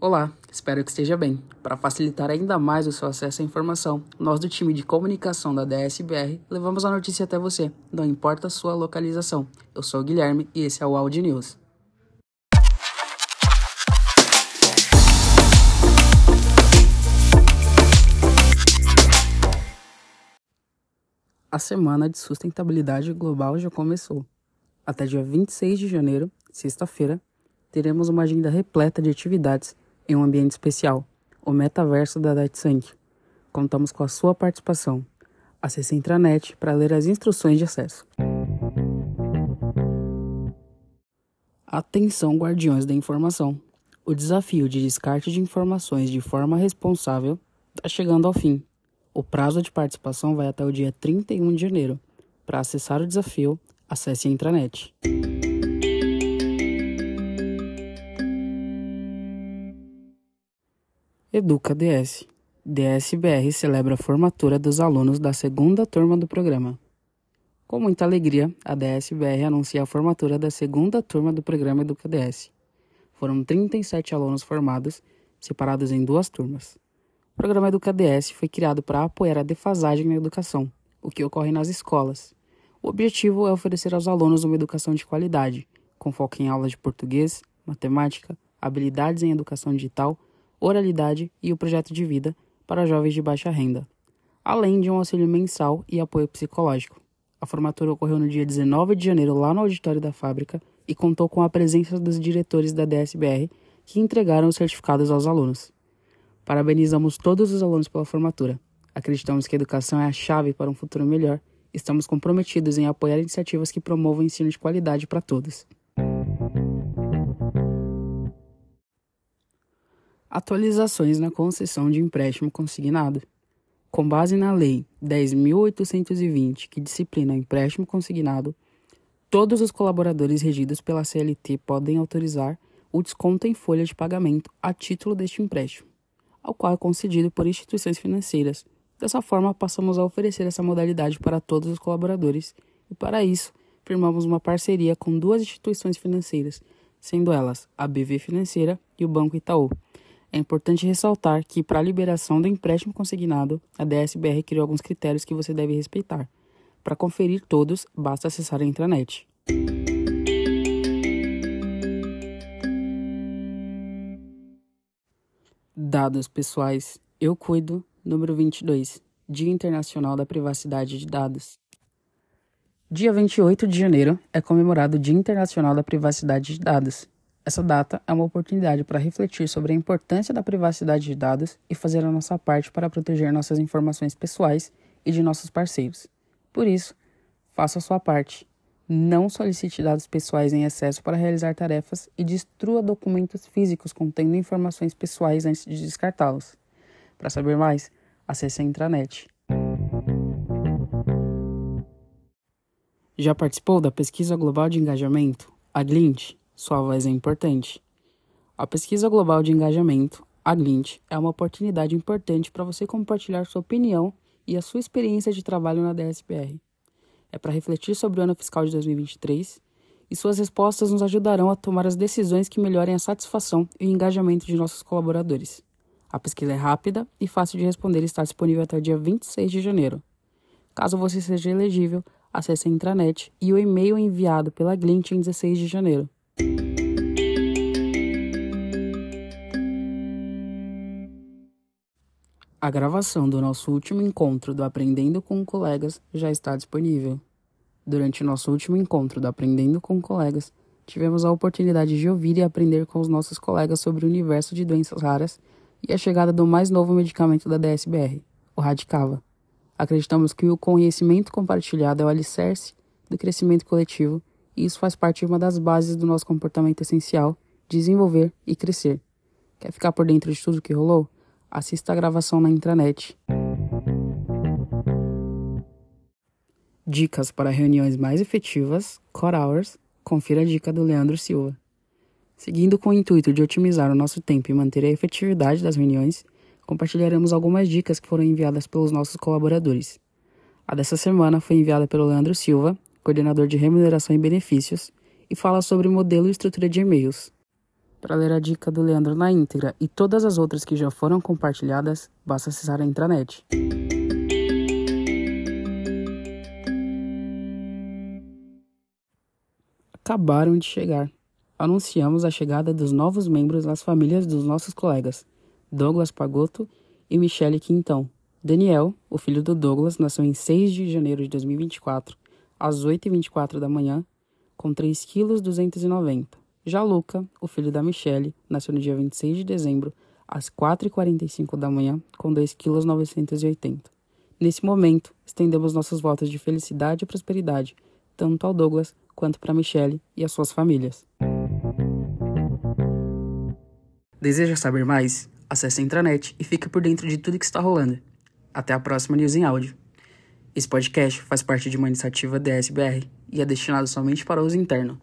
Olá, espero que esteja bem. Para facilitar ainda mais o seu acesso à informação, nós do time de comunicação da DSBR levamos a notícia até você, não importa a sua localização. Eu sou o Guilherme e esse é o Audi News. A Semana de Sustentabilidade Global já começou. Até dia 26 de janeiro, sexta-feira, teremos uma agenda repleta de atividades em um ambiente especial, o metaverso da DataSync. Contamos com a sua participação. Acesse a intranet para ler as instruções de acesso. Atenção, guardiões da informação! O desafio de descarte de informações de forma responsável está chegando ao fim. O prazo de participação vai até o dia 31 de janeiro. Para acessar o desafio, acesse a intranet. Educa DS. DSBR celebra a formatura dos alunos da segunda turma do programa. Com muita alegria, a DSBR anuncia a formatura da segunda turma do programa Educa DS. Foram 37 alunos formados, separados em duas turmas. O programa Educa DS foi criado para apoiar a defasagem na educação, o que ocorre nas escolas. O objetivo é oferecer aos alunos uma educação de qualidade, com foco em aulas de português, matemática, habilidades em educação digital oralidade e o projeto de vida para jovens de baixa renda, além de um auxílio mensal e apoio psicológico. A formatura ocorreu no dia 19 de janeiro lá no auditório da fábrica e contou com a presença dos diretores da DSBR que entregaram os certificados aos alunos. Parabenizamos todos os alunos pela formatura. Acreditamos que a educação é a chave para um futuro melhor. Estamos comprometidos em apoiar iniciativas que promovam ensino de qualidade para todos. Atualizações na concessão de empréstimo consignado. Com base na Lei 10.820, que disciplina o empréstimo consignado, todos os colaboradores regidos pela CLT podem autorizar o desconto em folha de pagamento a título deste empréstimo, ao qual é concedido por instituições financeiras. Dessa forma, passamos a oferecer essa modalidade para todos os colaboradores e, para isso, firmamos uma parceria com duas instituições financeiras, sendo elas a BV Financeira e o Banco Itaú é importante ressaltar que, para a liberação do empréstimo consignado, a DSBR criou alguns critérios que você deve respeitar. Para conferir todos, basta acessar a intranet. Dados pessoais. Eu cuido. Número 22. Dia Internacional da Privacidade de Dados. Dia 28 de janeiro é comemorado o Dia Internacional da Privacidade de Dados, essa data é uma oportunidade para refletir sobre a importância da privacidade de dados e fazer a nossa parte para proteger nossas informações pessoais e de nossos parceiros. Por isso, faça a sua parte. Não solicite dados pessoais em excesso para realizar tarefas e destrua documentos físicos contendo informações pessoais antes de descartá-los. Para saber mais, acesse a intranet. Já participou da Pesquisa Global de Engajamento, a Glint? Sua voz é importante. A pesquisa global de engajamento, a Glint, é uma oportunidade importante para você compartilhar sua opinião e a sua experiência de trabalho na DSPR. É para refletir sobre o ano fiscal de 2023 e suas respostas nos ajudarão a tomar as decisões que melhorem a satisfação e o engajamento de nossos colaboradores. A pesquisa é rápida e fácil de responder e está disponível até o dia 26 de janeiro. Caso você seja elegível, acesse a intranet e o e-mail enviado pela Glint em 16 de janeiro. A gravação do nosso último encontro do Aprendendo com Colegas já está disponível. Durante nosso último encontro do Aprendendo com Colegas, tivemos a oportunidade de ouvir e aprender com os nossos colegas sobre o universo de doenças raras e a chegada do mais novo medicamento da DSBR, o Radicava. Acreditamos que o conhecimento compartilhado é o alicerce do crescimento coletivo e isso faz parte de uma das bases do nosso comportamento essencial, desenvolver e crescer. Quer ficar por dentro de tudo que rolou? Assista a gravação na intranet. Dicas para reuniões mais efetivas, Core Hours, confira a dica do Leandro Silva. Seguindo com o intuito de otimizar o nosso tempo e manter a efetividade das reuniões, compartilharemos algumas dicas que foram enviadas pelos nossos colaboradores. A dessa semana foi enviada pelo Leandro Silva coordenador de remuneração e benefícios, e fala sobre modelo e estrutura de e-mails. Para ler a dica do Leandro na íntegra e todas as outras que já foram compartilhadas, basta acessar a intranet. Acabaram de chegar. Anunciamos a chegada dos novos membros das famílias dos nossos colegas, Douglas Pagotto e Michele Quintão. Daniel, o filho do Douglas, nasceu em 6 de janeiro de 2024, às 8h24 da manhã, com 3,290 kg. Já Luca, o filho da Michelle, nasceu no dia 26 de dezembro, às 4h45 da manhã, com 2,980 kg. Nesse momento, estendemos nossos votos de felicidade e prosperidade, tanto ao Douglas quanto para Michelle e as suas famílias. Deseja saber mais? Acesse a intranet e fique por dentro de tudo que está rolando. Até a próxima News em Áudio. Esse podcast faz parte de uma iniciativa DSBR e é destinado somente para uso interno.